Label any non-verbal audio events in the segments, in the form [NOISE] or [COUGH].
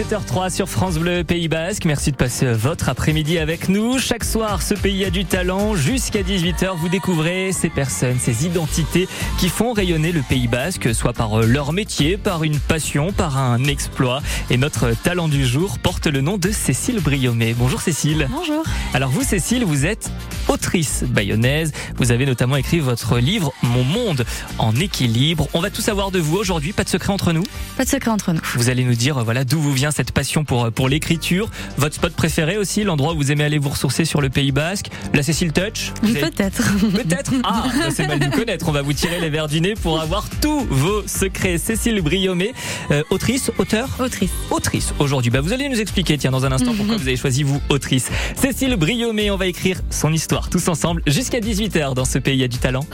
17h03 sur France Bleu Pays Basque. Merci de passer votre après-midi avec nous. Chaque soir, ce pays a du talent. Jusqu'à 18h, vous découvrez ces personnes, ces identités qui font rayonner le Pays Basque, soit par leur métier, par une passion, par un exploit. Et notre talent du jour porte le nom de Cécile Briomé. Bonjour Cécile. Bonjour. Alors vous, Cécile, vous êtes autrice bayonnaise. Vous avez notamment écrit votre livre Mon monde en équilibre. On va tout savoir de vous aujourd'hui. Pas de secret entre nous? Pas de secret entre nous. Vous allez nous dire voilà d'où vous vient cette passion pour pour l'écriture, votre spot préféré aussi, l'endroit où vous aimez aller vous ressourcer sur le Pays Basque, la Cécile Touch. Peut-être. [LAUGHS] Peut-être. Ah, c'est mal nous connaître. On va vous tirer les verres du nez pour avoir tous vos secrets. Cécile Briomé, euh, autrice, auteur Autrice. Autrice. Aujourd'hui, bah, vous allez nous expliquer, tiens, dans un instant, pourquoi vous avez choisi vous, autrice. Cécile Briomé, on va écrire son histoire tous ensemble jusqu'à 18h dans ce pays a du talent.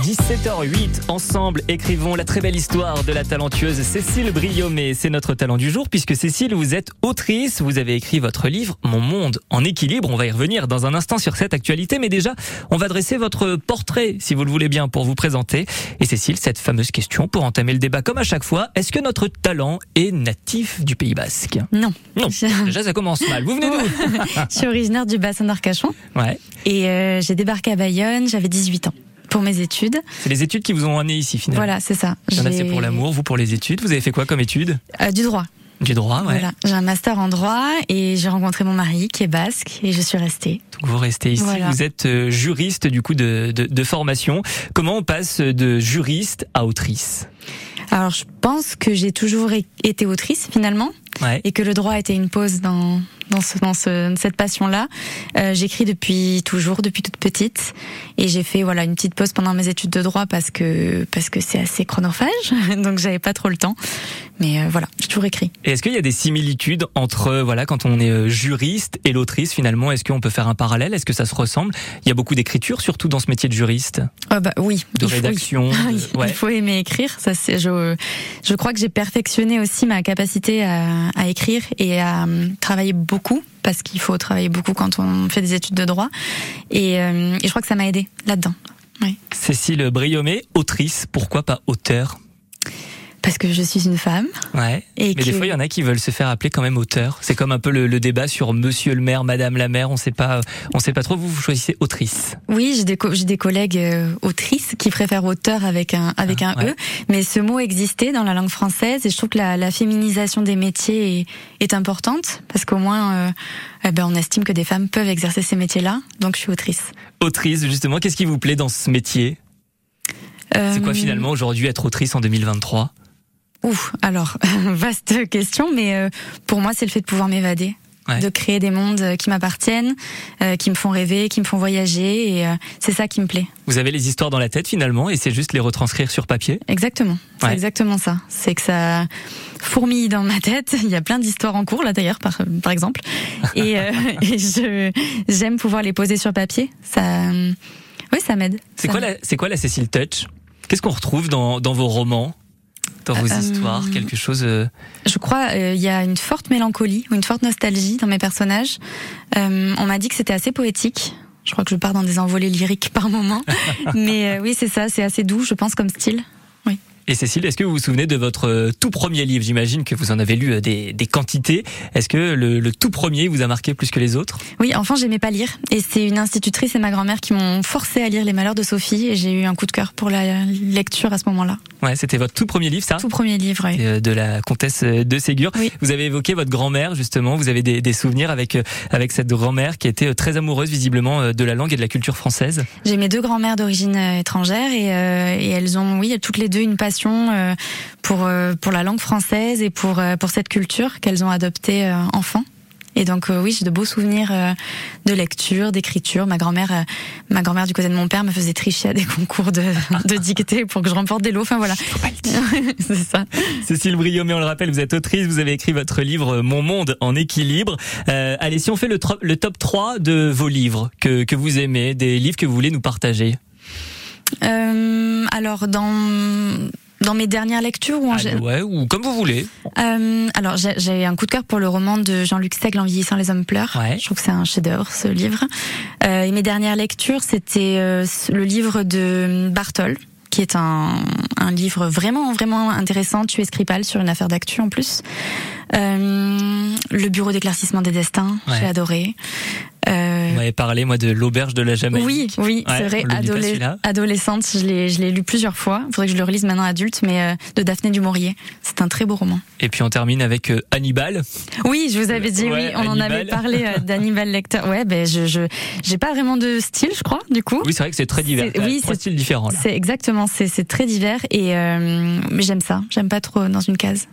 17h08, ensemble, écrivons la très belle histoire de la talentueuse Cécile Briomé. C'est notre talent du jour puisque Cécile, vous êtes autrice, vous avez écrit votre livre Mon monde en équilibre. On va y revenir dans un instant sur cette actualité, mais déjà, on va dresser votre portrait, si vous le voulez bien, pour vous présenter. Et Cécile, cette fameuse question pour entamer le débat comme à chaque fois, est-ce que notre talent est natif du Pays Basque? Non. Non, déjà ça commence mal. Vous venez d'où? [LAUGHS] Je suis originaire du bassin d'Arcachon. Ouais. Et euh, j'ai débarqué à Bayonne, j'avais 18 ans pour mes études. C'est les études qui vous ont amené ici finalement. Voilà, c'est ça. Il y en a c'est pour l'amour, vous pour les études. Vous avez fait quoi comme études euh, Du droit. Du droit, ouais. Voilà. J'ai un master en droit et j'ai rencontré mon mari qui est basque et je suis restée. Donc vous restez ici. Voilà. Vous êtes euh, juriste du coup de, de, de formation. Comment on passe de juriste à autrice? Alors je pense que j'ai toujours été autrice finalement. Ouais. et que le droit était une pause dans dans, ce, dans ce, cette passion-là. Euh, J'écris depuis toujours, depuis toute petite, et j'ai fait voilà une petite pause pendant mes études de droit parce que parce que c'est assez chronophage, [LAUGHS] donc j'avais pas trop le temps. Mais euh, voilà, j'ai toujours écrit. Et est-ce qu'il y a des similitudes entre voilà quand on est euh, juriste et l'autrice finalement Est-ce qu'on peut faire un parallèle? Est-ce que ça se ressemble? Il y a beaucoup d'écriture, surtout dans ce métier de juriste. Oh bah oui. De rédaction. Faut, [LAUGHS] oui. de, ouais. Il faut aimer écrire. Ça c'est je je crois que j'ai perfectionné aussi ma capacité à, à écrire et à travailler beaucoup parce qu'il faut travailler beaucoup quand on fait des études de droit. Et, euh, je crois que ça m'a aidé là-dedans. Cécile Briomé, autrice, pourquoi pas auteur parce que je suis une femme. Ouais. Et mais que... des fois, il y en a qui veulent se faire appeler quand même auteur. C'est comme un peu le, le, débat sur Monsieur le maire, Madame la maire. On sait pas, on sait pas trop. Vous, vous choisissez autrice. Oui, j'ai des, j'ai des collègues euh, autrices qui préfèrent auteur avec un avec Ah, un ouais. e. Mais ce mot existait dans la langue française et je trouve que la, la féminisation des métiers est, est importante parce qu'au moins, euh, eh ben, on estime que des femmes peuvent exercer ces métiers-là. Donc, je suis autrice. Autrice, justement. Qu'est-ce qui vous plaît dans ce métier? Euh, C'est quoi finalement aujourd'hui être autrice en 2023 Ouf, alors [LAUGHS] vaste question, mais euh, pour moi c'est le fait de pouvoir m'évader, Ouais. de créer des mondes qui m'appartiennent, euh, qui me font rêver, qui me font voyager, et euh, c'est ça qui me plaît. Vous avez les histoires dans la tête finalement, et c'est juste les retranscrire sur papier? Exactement, c'est Ouais. exactement ça. C'est que ça fourmille dans ma tête. [LAUGHS] Il y a plein d'histoires en cours là d'ailleurs, par, par exemple, et, euh, [LAUGHS] et je j'aime pouvoir les poser sur papier. Ça, euh, oui, ça m'aide. C'est quoi la, c'est quoi la Cécile Touch? Qu'est-ce qu'on retrouve dans, dans vos romans, dans vos Euh, histoires Quelque chose. euh, Je crois il y a une forte mélancolie ou une forte nostalgie dans mes personnages. Euh, on m'a dit que c'était assez poétique. Je crois que je pars dans des envolées lyriques par moment, [LAUGHS] mais euh, oui c'est ça, c'est assez doux, je pense comme style. Et Cécile, est-ce que vous vous souvenez de votre euh, tout premier livre? J'imagine que vous en avez lu euh, des, des quantités. Est-ce que le, le tout premier vous a marqué plus que les autres? Oui, enfant j'aimais pas lire et c'est une institutrice et ma grand-mère qui m'ont forcé à lire Les Malheurs de Sophie et j'ai eu un coup de cœur pour la lecture à ce moment-là. Ouais, c'était votre tout premier livre, ça? Tout premier livre. oui. Euh, de la comtesse de Ségur. Oui. Vous avez évoqué votre grand-mère justement. Vous avez des, des souvenirs avec avec cette grand-mère qui était très amoureuse visiblement de la langue et de la culture française? J'ai mes deux grand-mères d'origine étrangère et, euh, et elles ont, oui, toutes les deux une passion euh, pour euh, pour la langue française et pour euh, pour cette culture qu'elles ont adoptée enfant. Et donc euh, oui, j'ai de beaux souvenirs euh, de lecture, d'écriture. Ma grand-mère, euh, ma grand-mère du côté de mon père me faisait tricher à des [LAUGHS] concours de, de dictée pour que je remporte des lots. Enfin voilà, [LAUGHS] c'est ça. Cécile Briomé, on le rappelle, vous êtes autrice, vous avez écrit votre livre Mon monde en équilibre. Allez, si on fait le, le top 3 de vos livres que, que vous aimez, des livres que vous voulez nous partager. Alors dans dans mes dernières lectures ou en gé- ouais, ou comme vous voulez. Euh, alors j'ai- un coup de cœur pour le roman de Jean-Luc Seigle En vieillissant les hommes pleurent. Ouais. Je trouve que c'est un chef-d'œuvre ce livre. Euh, et mes dernières lectures, c'était euh, le livre de Bartol qui est un, un livre vraiment vraiment intéressant, tué Skripal sur une affaire d'actu en plus. Euh, le bureau d'éclaircissement des destins, j'ai adoré. Euh... Vous m'avez parlé, moi, de l'auberge de la Jamaïque. Oui, oui, c'est vrai. adolescente, je l'ai, je l'ai lu plusieurs fois. Il faudrait que je le relise maintenant adulte, mais euh, de Daphné du Maurier. C'est un très beau roman. Et puis on termine avec euh, Hannibal. Oui, je vous avais dit, oui, on en avait parlé [LAUGHS] d'Hannibal Lecter. Ouais, ben je, je, j'ai pas vraiment de style, je crois, du coup. Oui, c'est vrai que c'est très divers. Oui, c'est style différent. C'est exactement, c'est, c'est très divers et mais j'aime ça. J'aime pas trop dans une case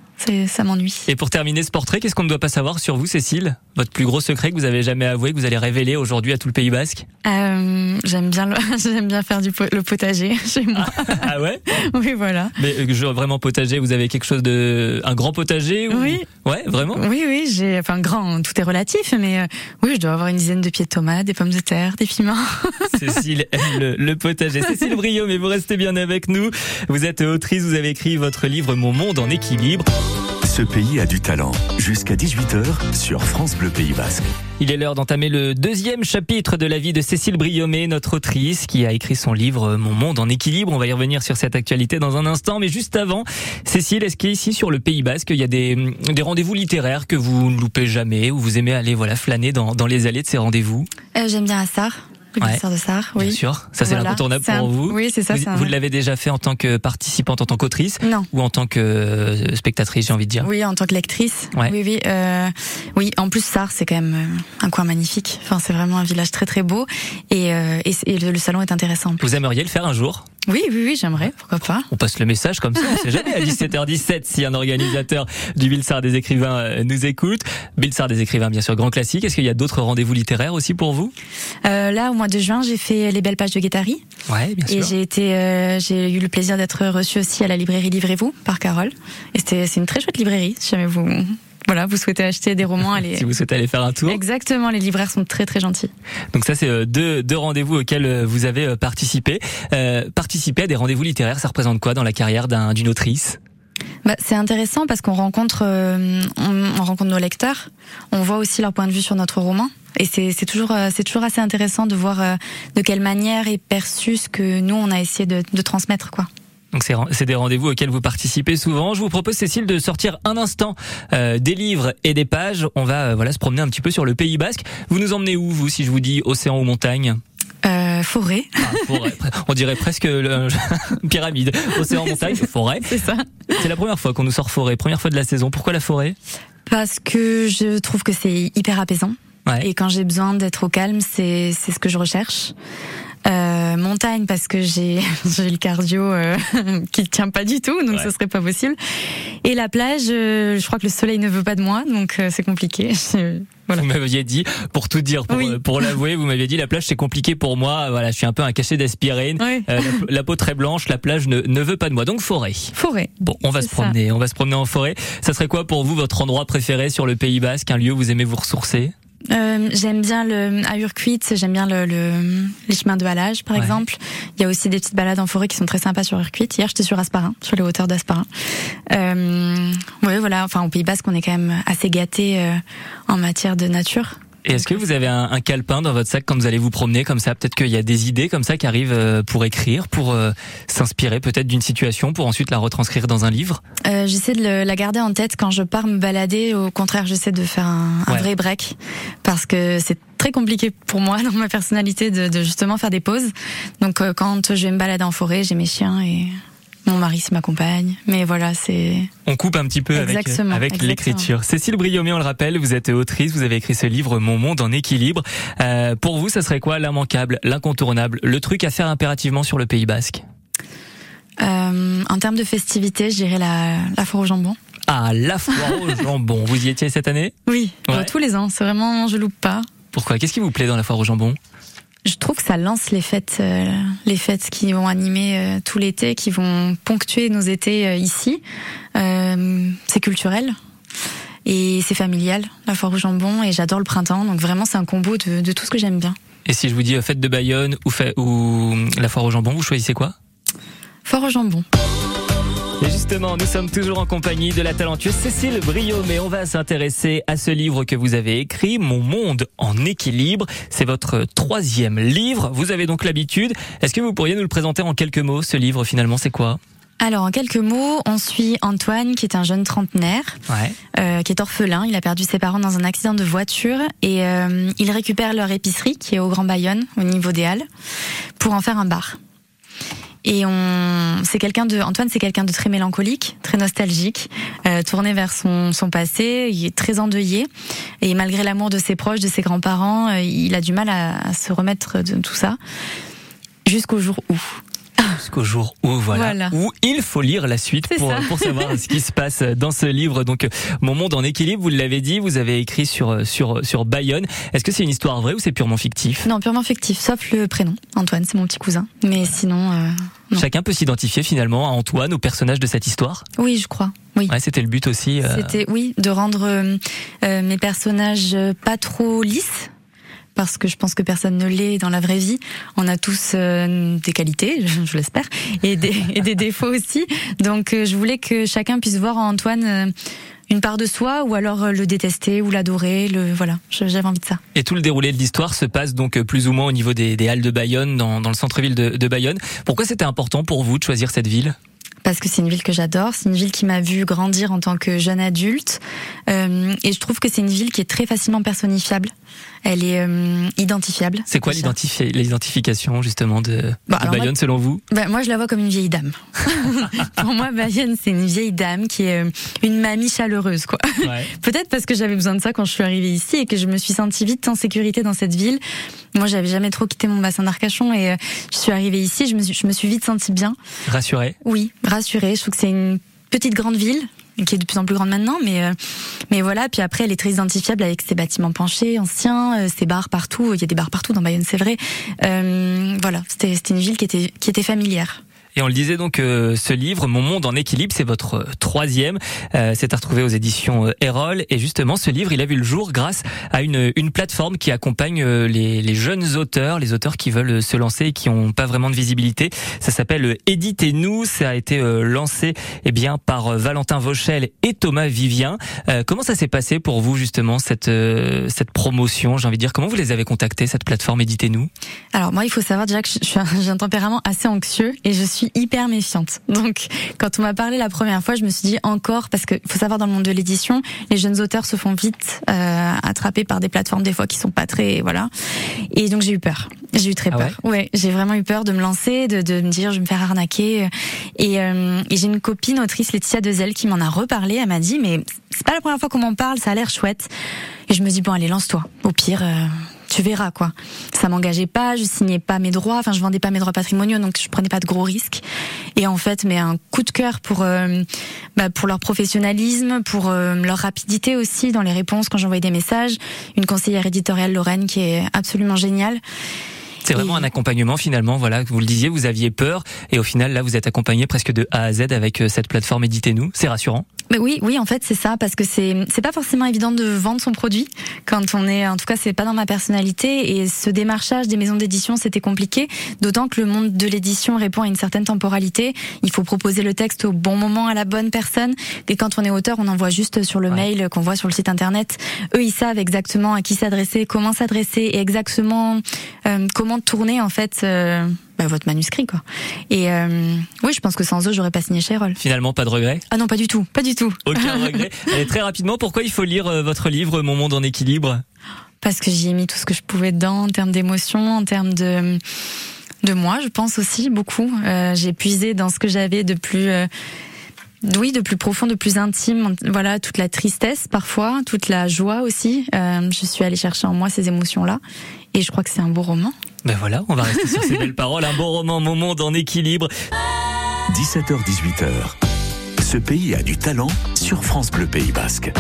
ça m'ennuie. Et pour terminer ce portrait, qu'est-ce qu'on ne doit pas savoir sur vous, Cécile? Votre plus gros secret que vous avez jamais avoué, que vous allez révéler aujourd'hui à tout le Pays Basque? Euh, J'aime bien, [LAUGHS] j'aime bien faire du le potager [LAUGHS] chez moi. Ah, ouais? Oui, voilà. Mais euh, vraiment potager, vous avez quelque chose de, un grand potager Oui. Ouais, vraiment? Oui, oui, j'ai, enfin grand, tout est relatif, mais euh, oui, je dois avoir une dizaine de pieds de tomates, des pommes de terre, des piments. [LAUGHS] Cécile aime le, potager. Cécile Brio, mais vous restez bien avec nous. Vous êtes autrice, vous avez écrit votre livre Mon monde en équilibre. Ce pays a du talent. Jusqu'à 18h sur France Bleu Pays Basque. Il est l'heure d'entamer le deuxième chapitre de la vie de Cécile Briomé, notre autrice, qui a écrit son livre Mon monde en équilibre. On va y revenir sur cette actualité dans un instant. Mais juste avant, Cécile, est-ce qu'ici sur le Pays Basque, il y a des, des rendez-vous littéraires que vous ne loupez jamais, ou vous aimez aller voilà flâner dans, dans les allées de ces rendez-vous? Euh, J'aime bien Assar. Le de Sarre, oui. Bien sûr, ça c'est l'incontournable pour vous. Oui, c'est ça. Vous, vous l'avez déjà fait en tant que participante, en tant qu'autrice Non. Ou en tant que euh, spectatrice, j'ai envie de dire Oui, en tant que lectrice. Oui, oui. Euh, oui, en plus, Sarre, c'est quand même euh, un coin magnifique. Enfin, c'est vraiment un village très très beau. Et, euh, et, le salon est intéressant. Vous aimeriez le faire un jour? Oui, oui, oui, j'aimerais, pourquoi pas. On passe le message comme ça, on sait jamais. À 17h17, si un organisateur du Bilsard des écrivains euh, nous écoute. Bilsard des écrivains, bien sûr, grand classique. Est-ce qu'il y a d'autres rendez-vous littéraires aussi pour vous? Euh, Là, au mois de juin, j'ai fait les belles pages de Guettari. Ouais, bien sûr. Et j'ai été, euh, j'ai eu le plaisir d'être reçue aussi à la librairie Livrez-vous par Carole. Et c'était, c'est une très chouette librairie, si jamais vous voilà, vous souhaitez acheter des romans, [LAUGHS] allez. si vous souhaitez aller faire un tour. Exactement, les libraires sont très très gentils. Donc ça, c'est euh, deux, deux rendez-vous auxquels euh, vous avez euh, participé. Euh, participer à des rendez-vous littéraires, ça représente quoi dans la carrière d'une autrice? Bah, c'est intéressant parce qu'on rencontre, on, rencontre nos lecteurs, on voit aussi leur point de vue sur notre roman, et c'est toujours, c'est toujours assez intéressant de voir de quelle manière est perçu ce que nous on a essayé de, de transmettre, quoi. Donc c'est des rendez-vous auxquels vous participez souvent. Je vous propose Cécile de sortir un instant euh, des livres et des pages. On va euh, voilà se promener un petit peu sur le Pays Basque. Vous nous emmenez où vous si je vous dis océan ou montagne? Euh, forêt. Ah, forêt. [LAUGHS] On dirait presque le, [LAUGHS] pyramide. Océan, montagne, forêt. C'est ça. C'est la première fois qu'on nous sort forêt. Première fois de la saison. Pourquoi la forêt? Parce que je trouve que c'est hyper apaisant. Ouais. Et quand j'ai besoin d'être au calme, c'est c'est ce que je recherche. Euh, montagne parce que j'ai [LAUGHS] j'ai le cardio euh, [LAUGHS] qui tient pas du tout, donc ce serait pas possible. Et la plage, euh, je crois que le soleil ne veut pas de moi, donc euh, c'est compliqué. [LAUGHS] Voilà. Vous m'aviez dit, pour tout dire, pour, pour l'avouer, vous m'aviez dit la plage c'est compliqué pour moi. Voilà, je suis un peu un cachet d'aspirine. la, peau très blanche, la plage ne, ne veut pas de moi. Donc forêt. Forêt. Bon, on va se promener, on va se promener en forêt. Ça serait quoi pour vous votre endroit préféré sur le Pays Basque, un lieu où vous aimez vous ressourcer? Euh, j'aime bien le à Urquit, j'aime bien le, le, les chemins de halage par exemple. Il y a aussi des petites balades en forêt qui sont très sympas sur Urquit. Hier, j'étais sur Asparin, sur les hauteurs d'Asparin. Euh, ouais, voilà. Enfin, au Pays Basque, on est quand même assez gâté euh, en matière de nature. Et est-ce que vous avez un, un, calepin dans votre sac quand vous allez vous promener comme ça? Peut-être qu'il y a des idées comme ça qui arrivent euh, pour écrire, pour euh, s'inspirer peut-être d'une situation, pour ensuite la retranscrire dans un livre? Euh, J'essaie de le, la garder en tête quand je pars me balader. Au contraire, j'essaie de faire un, un vrai break parce que c'est très compliqué pour moi dans ma personnalité de, de justement faire des pauses. Donc quand je vais me balader en forêt, j'ai mes chiens et mon mari, c'est ma compagne. Mais voilà, c'est. On coupe un petit peu avec, avec l'écriture. Cécile Briomé, on le rappelle, vous êtes autrice, vous avez écrit ce livre Mon monde en équilibre. Euh, pour vous, ça serait quoi l'immanquable, l'incontournable, le truc à faire impérativement sur le Pays Basque? Euh, En termes de festivité, je dirais la, la foire au jambon. Ah, la foire au [LAUGHS] jambon. Vous y étiez cette année? Oui, tous les ans. C'est vraiment, je loupe pas. Pourquoi? Qu'est-ce qui vous plaît dans la foire au jambon? Ça lance les fêtes, euh, les fêtes qui vont animer euh, tout l'été, qui vont ponctuer nos étés euh, ici. c'est culturel et c'est familial, la foire au jambon, et j'adore le printemps. Donc vraiment, c'est un combo de, de, tout ce que j'aime bien. Et si je vous dis fête de Bayonne ou, fait, ou la foire au jambon, vous choisissez quoi? Foire au jambon. Et justement, nous sommes toujours en compagnie de la talentueuse Cécile Brio, mais on va s'intéresser à ce livre que vous avez écrit, Mon monde en équilibre. C'est votre troisième livre. Vous avez donc l'habitude. Est-ce que vous pourriez nous le présenter en quelques mots Ce livre, finalement, c'est quoi? Alors en quelques mots, on suit Antoine qui est un jeune trentenaire, euh, qui est orphelin. Il a perdu ses parents dans un accident de voiture et euh, il récupère leur épicerie qui est au Grand Bayonne, au niveau des Halles, pour en faire un bar. Et on, c'est quelqu'un de, Antoine, c'est quelqu'un de très mélancolique, très nostalgique, euh, tourné vers son, son passé. Il est très endeuillé et malgré l'amour de ses proches, de ses grands-parents, euh, il a du mal à, à se remettre de tout ça jusqu'au jour où jusqu'au jour où voilà, où il faut lire la suite pour, pour savoir ce qui se passe dans ce livre. Donc Mon monde en équilibre, vous l'avez dit, vous avez écrit sur sur sur Bayonne. Est-ce que c'est une histoire vraie ou c'est purement fictif? Non, purement fictif, sauf le prénom. Antoine, c'est mon petit cousin. Mais sinon euh, Chacun peut s'identifier finalement à Antoine, au personnage de cette histoire? Oui, je crois. Oui. Ouais, c'était le but aussi. Euh... C'était oui, de rendre euh, euh mes personnages pas trop lisses parce que je pense que personne ne l'est dans la vraie vie. On a tous euh, des qualités, [LAUGHS] je, l'espère, et des, [LAUGHS] et des défauts aussi. Donc euh, je voulais que chacun puisse voir en Antoine euh, une part de soi ou alors le détester ou l'adorer. Le voilà, j'avais envie de ça. Et tout le déroulé de l'histoire se passe donc plus ou moins au niveau des, des halles de Bayonne, dans, dans le centre-ville de, de Bayonne. Pourquoi c'était important pour vous de choisir cette ville? Parce que c'est une ville que j'adore. C'est une ville qui m'a vu grandir en tant que jeune adulte. Euh, et je trouve que c'est une ville qui est très facilement personnifiable. Elle est euh, identifiable. C'est quoi l'identification justement de, bah, Bayonne selon vous? bah, Moi, je la vois comme une vieille dame. [LAUGHS] Pour moi, Bayonne, c'est une vieille dame qui est euh, une mamie chaleureuse, quoi. Ouais. [LAUGHS] Peut-être parce que j'avais besoin de ça quand je suis arrivée ici et que je me suis sentie vite en sécurité dans cette ville. Moi, j'avais jamais trop quitté mon bassin d'Arcachon et euh, je suis arrivée ici, je me suis, je me suis vite sentie bien. Rassurée? Oui, rassurée. Je trouve que c'est une petite grande ville qui est de plus en plus grande maintenant, mais euh, mais voilà. Puis après, elle est très identifiable avec ses bâtiments penchés, anciens, euh, ses bars partout. Il y a des bars partout dans Bayonne, c'est vrai. Euh, voilà, c'était c'était une ville qui était qui était familière. Et on le disait donc, euh, ce livre, Mon monde en équilibre, c'est votre euh, troisième. Euh, c'est à retrouver aux éditions euh, Erol. Et justement, ce livre, il a vu le jour grâce à une, une plateforme qui accompagne les, les, jeunes auteurs, les auteurs qui veulent se lancer et qui n'ont pas vraiment de visibilité. Ça s'appelle Éditez-nous. Ça a été lancé eh bien par Valentin Vauchel et Thomas Vivien. comment ça s'est passé pour vous justement cette cette promotion J'ai envie de dire, comment vous les avez contactés cette plateforme Éditez-nous? Alors moi, il faut savoir déjà que j'ai un tempérament assez anxieux et je suis suis hyper méfiante. [LAUGHS] Donc, quand on m'a parlé la première fois, je me suis dit encore, parce que faut savoir dans le monde de l'édition, les jeunes auteurs se font vite euh, attraper par des plateformes des fois qui sont pas très, voilà. Et donc j'ai eu peur. J'ai eu très ah peur. Ouais, j'ai vraiment eu peur de me lancer, de, de me dire je vais me faire arnaquer. Et, euh, et j'ai une copine autrice Laetitia Dezel qui m'en a reparlé. Elle m'a dit mais c'est pas la première fois qu'on m'en parle, ça a l'air chouette. Et je me dis bon allez lance-toi. Au pire. Euh, tu verras quoi. Ça m'engageait pas, je signais pas mes droits, enfin je vendais pas mes droits patrimoniaux, donc je prenais pas de gros risques. Et en fait, mais un coup de cœur pour euh, bah, pour leur professionnalisme, pour euh, leur rapidité aussi dans les réponses quand j'envoyais des messages. Une conseillère éditoriale Lorraine qui est absolument géniale. C'est vraiment un accompagnement finalement, voilà, vous le disiez, vous aviez peur et au final là vous êtes accompagné presque de A à Z avec euh, cette plateforme Éditez-nous, c'est rassurant. Mais oui, oui, en fait, c'est ça, parce que c'est c'est pas forcément évident de vendre son produit quand on est, en tout cas, c'est pas dans ma personnalité. Et ce démarchage des maisons d'édition, c'était compliqué, d'autant que le monde de l'édition répond à une certaine temporalité. Il faut proposer le texte au bon moment à la bonne personne. Et quand on est auteur, on envoie juste sur le mail qu'on voit sur le site internet. Eux, ils savent exactement à qui s'adresser, comment s'adresser, et exactement euh, comment tourner en fait. Euh, bah, votre manuscrit quoi. Et euh, oui, je pense que sans eux, j'aurais pas signé chez Erol. Finalement, pas de regret? Ah non, pas du tout, pas du tout. Aucun [LAUGHS] regret. Et très rapidement, pourquoi il faut lire euh, votre livre Mon monde en équilibre? Parce que j'y ai mis tout ce que je pouvais dedans en termes d'émotion, en termes de de moi, je pense aussi beaucoup. Euh, j'ai puisé dans ce que j'avais de plus euh, oui, de plus profond, de plus intime. Voilà, toute la tristesse parfois, toute la joie aussi. Euh, je suis allée chercher en moi ces émotions-là, et je crois que c'est un beau roman. Ben voilà, on va rester sur ces belles paroles. Un beau roman, Mon monde en équilibre. 17h-18h. Ce pays a du talent sur France Bleu Pays Basque.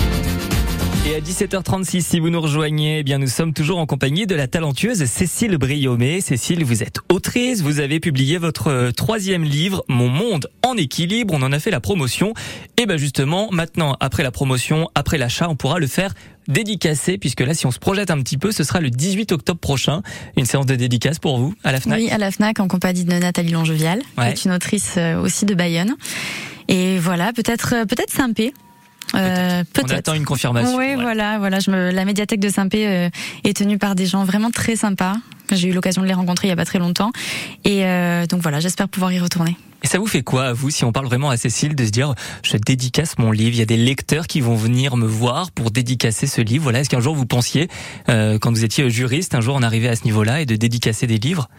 Et à 17h36, si vous nous rejoignez, eh bien nous sommes toujours en compagnie de la talentueuse Cécile Briomé. Cécile, vous êtes autrice, vous avez publié votre euh, troisième livre, Mon monde en équilibre. On en a fait la promotion. Et ben justement, maintenant, après la promotion, après l'achat, on pourra le faire dédicacé, puisque là, si on se projette un petit peu, ce sera le 18 octobre prochain, une séance de dédicace pour vous à la FNAC. Oui, à la FNAC, en compagnie de Nathalie Longevial, qui est une autrice euh, aussi de Bayonne. Et voilà, peut-être peut-être Saint-Pé. Euh, peut-être. On attend une confirmation. Oui, voilà, voilà. Je me, la médiathèque de Saint-Pé euh, est tenue par des gens vraiment très sympas. J'ai eu l'occasion de les rencontrer il y a pas très longtemps, et euh, donc voilà, j'espère pouvoir y retourner. Et ça vous fait quoi, à vous, si on parle vraiment à Cécile, de se dire, je dédicace mon livre, il y a des lecteurs qui vont venir me voir pour dédicacer ce livre. Voilà, est-ce qu'un jour vous pensiez, euh, quand vous étiez juriste, un jour on arrivait à ce niveau-là et de dédicacer des livres?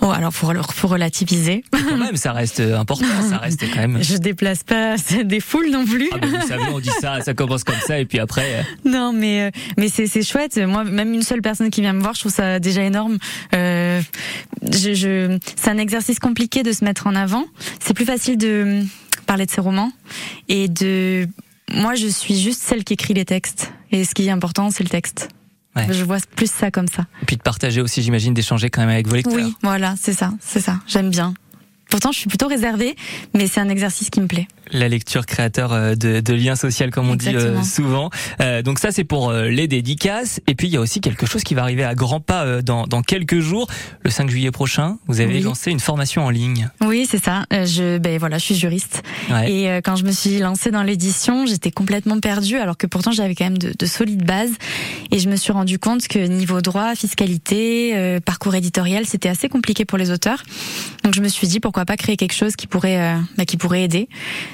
Oh, alors pour, pour relativiser. quand même, ça reste important, ça [LAUGHS] reste quand même. Je déplace pas [LAUGHS] des foules non plus. Ah ben vous savez, on dit ça, ça commence comme ça et puis après. Euh. Non, mais euh, mais c'est c'est chouette. Moi, même une seule personne qui vient me voir, je trouve ça déjà énorme. Euh, je, je c'est un exercice compliqué de se mettre en avant. C'est plus facile de parler de ses romans et de moi je suis juste celle qui écrit les textes et ce qui est important c'est le texte. Je vois plus ça comme ça. Et puis de partager aussi, j'imagine, d'échanger quand même avec vos lecteurs. Oui, voilà, c'est ça, c'est ça. J'aime bien. Pourtant, je suis plutôt réservée, mais c'est un exercice qui me plaît la lecture créateur euh, de, de liens sociaux comme on dit euh, souvent. Euh, donc ça c'est pour les dédicaces et puis il y a aussi quelque chose qui va arriver à grands pas dans, dans quelques jours, le 5 juillet prochain. Vous avez lancé une formation en ligne. Oui c'est ça. Je ben voilà je suis juriste et quand je me suis lancée dans l'édition j'étais complètement perdue alors que pourtant j'avais quand même de, de, solides bases et je me suis rendu compte que niveau droit, fiscalité, parcours éditorial c'était assez compliqué pour les auteurs. Donc je me suis dit pourquoi pas créer quelque chose qui pourrait bah, qui pourrait aider.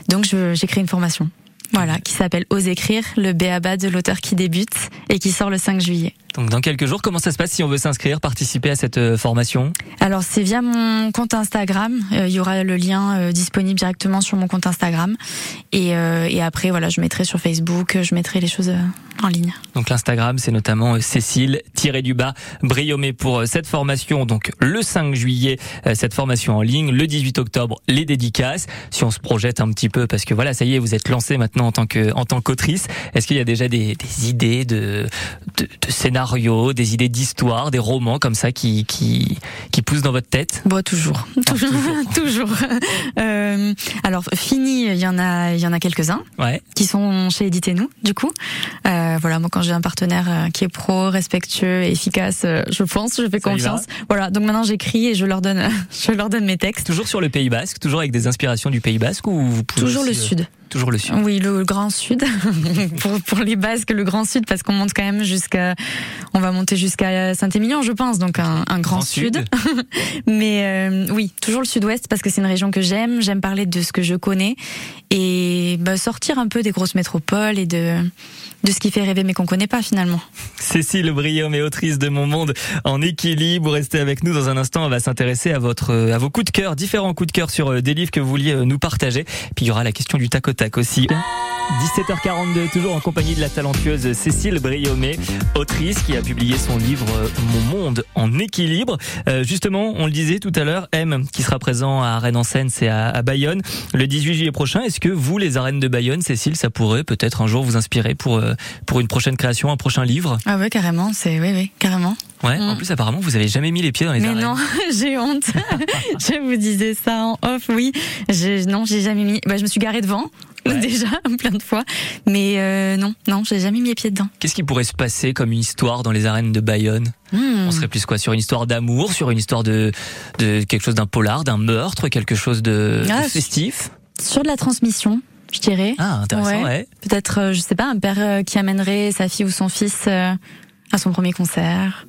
Donc j'ai créé une formation. Voilà, qui s'appelle Ose écrire, le béaba de l'auteur qui débute et qui sort le 5 juillet. Donc dans quelques jours, comment ça se passe si on veut s'inscrire, participer à cette euh, formation? Alors c'est via mon compte Instagram. Euh, il y aura le lien euh, disponible directement sur mon compte Instagram. Et, et après, voilà, je mettrai sur Facebook, je mettrai les choses en ligne. Donc l'Instagram, c'est notamment Cécile du bas Briomé pour cette formation. Donc le 5 juillet, cette formation en ligne. Le 18 octobre, les dédicaces. Si on se projette un petit peu, parce que voilà, ça y est, vous êtes lancé maintenant en tant que en tant qu'autrice. Est-ce qu'il y a déjà des, des idées de, de, de scénario des idées d'histoire, des romans comme ça qui, qui, qui poussent dans votre tête? Bon, toujours, ah, toujours, [LAUGHS] toujours. [LAUGHS] Euh, alors fini, il y en a, il y en a quelques-uns ouais. qui sont chez Éditez nous, du coup. Euh, voilà, moi quand j'ai un partenaire euh, qui est pro, respectueux, efficace, euh, je pense, je fais confiance. Voilà, donc maintenant j'écris et je leur donne, [LAUGHS] je leur donne mes textes. Toujours sur le Pays Basque, toujours avec des inspirations du Pays Basque ou vous Toujours le Sud. Toujours le sud. Oui, le grand sud. [LAUGHS] pour, pour les Basques, le grand sud, parce qu'on monte quand même jusqu'à, on va monter jusqu'à Saint-Émilion, je pense, donc un, un grand, sud. [LAUGHS] Mais euh, oui, toujours le sud-ouest, parce que c'est une région que j'aime. J'aime parler de ce que je connais et bah, sortir un peu des grosses métropoles et de de ce qui fait rêver mais qu'on connaît pas finalement. Cécile Briom est autrice de Mon Monde en équilibre. Restez avec nous dans un instant. On va s'intéresser à votre, à vos coups de cœur, différents coups de cœur sur euh, des livres que vous vouliez euh, nous partager. Puis il y aura la question du tac au tac aussi. 17h42, toujours en compagnie de la talentueuse Cécile Briomé, autrice qui a publié son livre euh, Mon Monde en équilibre. justement, on le disait tout à l'heure, M qui sera présent à Rennes en Seine, c'est à, Bayonne le 18 juillet prochain. Est-ce que vous, les arènes de Bayonne, Cécile, ça pourrait peut-être un jour vous inspirer pour pour une prochaine création, un prochain livre? Ah ouais, carrément, c'est oui, oui, carrément. Ouais. En mm. plus, apparemment, vous avez jamais mis les pieds dans les Mais non, [LAUGHS] j'ai honte. [LAUGHS] je vous disais ça en off. Oui, non, j'ai jamais mis. Bah, je me suis garée devant. [LAUGHS] Déjà plein de fois, mais euh, non, non, j'ai jamais mis les pieds dedans. Qu'est-ce qui pourrait se passer comme une histoire dans les arènes de Bayonne? Hmm. On serait plus quoi sur une histoire d'amour, sur une histoire de, de quelque chose d'un polar, d'un meurtre, quelque chose de, de ah, festif? Sur de la transmission, je dirais. Ah, intéressant, ouais. Peut-être, euh, je sais pas, un père euh, qui amènerait sa fille ou son fils euh, à son premier concert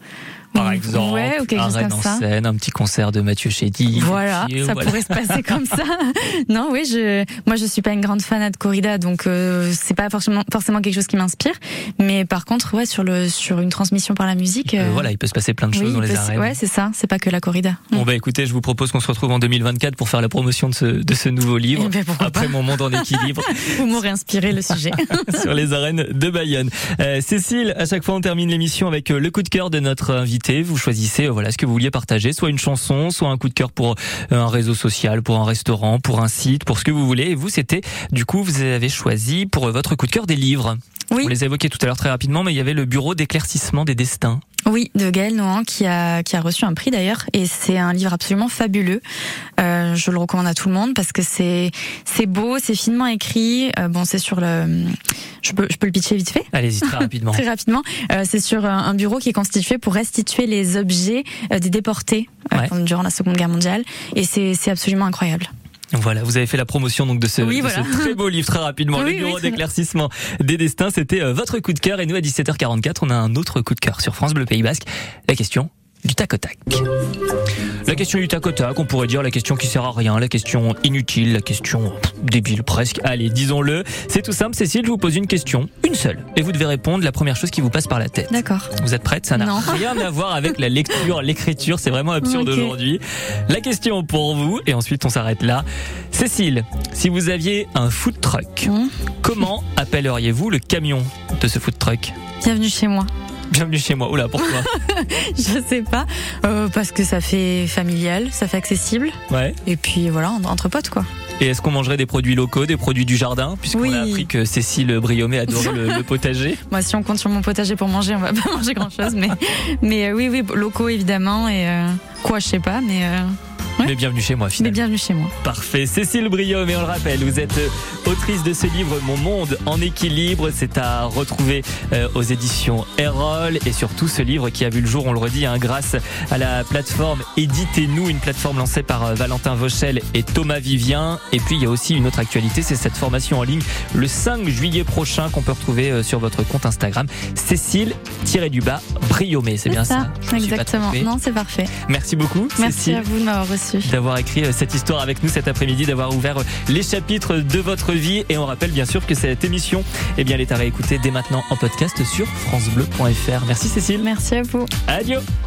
par exemple, ouais, ou un Rennes en scène, un petit concert de Mathieu Chédy. Voilà, ça pourrait se passer comme ça. [LAUGHS] non, oui, je, moi je suis pas une grande fan de corrida, donc euh, c'est pas forcément forcément quelque chose qui m'inspire. Mais par contre, ouais, sur le sur une transmission par la musique. Euh, voilà, il peut se passer plein de choses dans les arènes. Ouais, c'est ça. C'est pas que la corrida. Bon bah écoutez, je vous propose qu'on se retrouve en 2024 pour faire la promotion de ce de ce nouveau livre. Eh ben, après mon monde en équilibre. [LAUGHS] vous m'aurez inspiré le sujet [LAUGHS] sur les arènes de Bayonne. Euh, Cécile, à chaque fois on termine l'émission avec le coup de cœur de notre invité. Vous choisissez euh, voilà ce que vous vouliez partager, soit une chanson, soit un coup de cœur pour euh, un réseau social, pour un restaurant, pour un site, pour ce que vous voulez. Et vous, c'était du coup, vous avez choisi pour votre coup de cœur des livres. Oui. On les a évoqués tout à l'heure très rapidement, mais il y avait le bureau d'éclaircissement des destins. Oui, de Gaël Nohan qui a qui a reçu un prix d'ailleurs et c'est un livre absolument fabuleux. Euh, je le recommande à tout le monde parce que c'est c'est beau, c'est finement écrit. Euh, bon, c'est sur le je peux je peux le pitcher vite fait. Allez-y très rapidement. [LAUGHS] très rapidement. Euh, c'est sur un bureau qui est constitué pour restituer les objets des déportés durant la Seconde Guerre mondiale et c'est c'est absolument incroyable. Voilà, vous avez fait la promotion donc de ce, Oui, de voilà. ce très beau livre très rapidement. Oui, le bureau d'éclaircissement des destins, c'était euh, votre coup de cœur. Et nous, à 17h44, on a un autre coup de cœur sur France Bleu Pays Basque. La question du tac au tac. La question du tac au tac, on pourrait dire la question qui sert à rien, la question inutile, la question débile presque. Allez, disons-le. C'est tout simple, Cécile, je vous pose une question, une seule. Et vous devez répondre la première chose qui vous passe par la tête. D'accord. Vous êtes prête Ça n'a rien à voir avec la lecture, l'écriture, c'est vraiment absurde aujourd'hui. La question pour vous, et ensuite on s'arrête là. Cécile, si vous aviez un food truck, Hum. comment appelleriez-vous le camion de ce food truck? Bienvenue chez moi. Bienvenue chez moi. Oula, pourquoi [LAUGHS] Je sais pas. Euh, parce que ça fait familial, ça fait accessible. Ouais. Et puis voilà, entre potes quoi. Et est-ce qu'on mangerait des produits locaux, des produits du jardin Puisqu'on Oui. a appris que Cécile Briomé adorait le, le potager. [LAUGHS] Moi, si on compte sur mon potager pour manger, on va pas [LAUGHS] manger grand chose. Mais, mais euh, oui, oui, locaux évidemment. Et euh, quoi, je sais pas. Mais, Ouais. Mais bienvenue chez moi mais finalement. bienvenue chez moi. Parfait. Cécile Brio, mais on le rappelle, vous êtes euh, autrice de ce livre Mon monde en équilibre. C'est à retrouver euh, aux éditions Erol et surtout ce livre qui a vu le jour, on le redit, hein, grâce à la plateforme Éditez-nous, une plateforme lancée par euh, Valentin Vauchel et Thomas Vivien. Et puis il y a aussi une autre actualité, c'est cette formation en ligne le 5 juillet prochain qu'on peut retrouver sur votre compte Instagram, Cécile-du-bas Briomé. C'est bien ça, pas Exactement. Non, c'est parfait. Merci beaucoup, Merci Cécile à vous de m'avoir reçu. d'avoir écrit euh, cette histoire avec nous cet après-midi, d'avoir ouvert euh, les chapitres de votre vie. Et on rappelle bien sûr que cette émission, eh bien, elle est à réécouter dès maintenant en podcast sur francebleu.fr. Merci Cécile. Merci à vous. Adieu.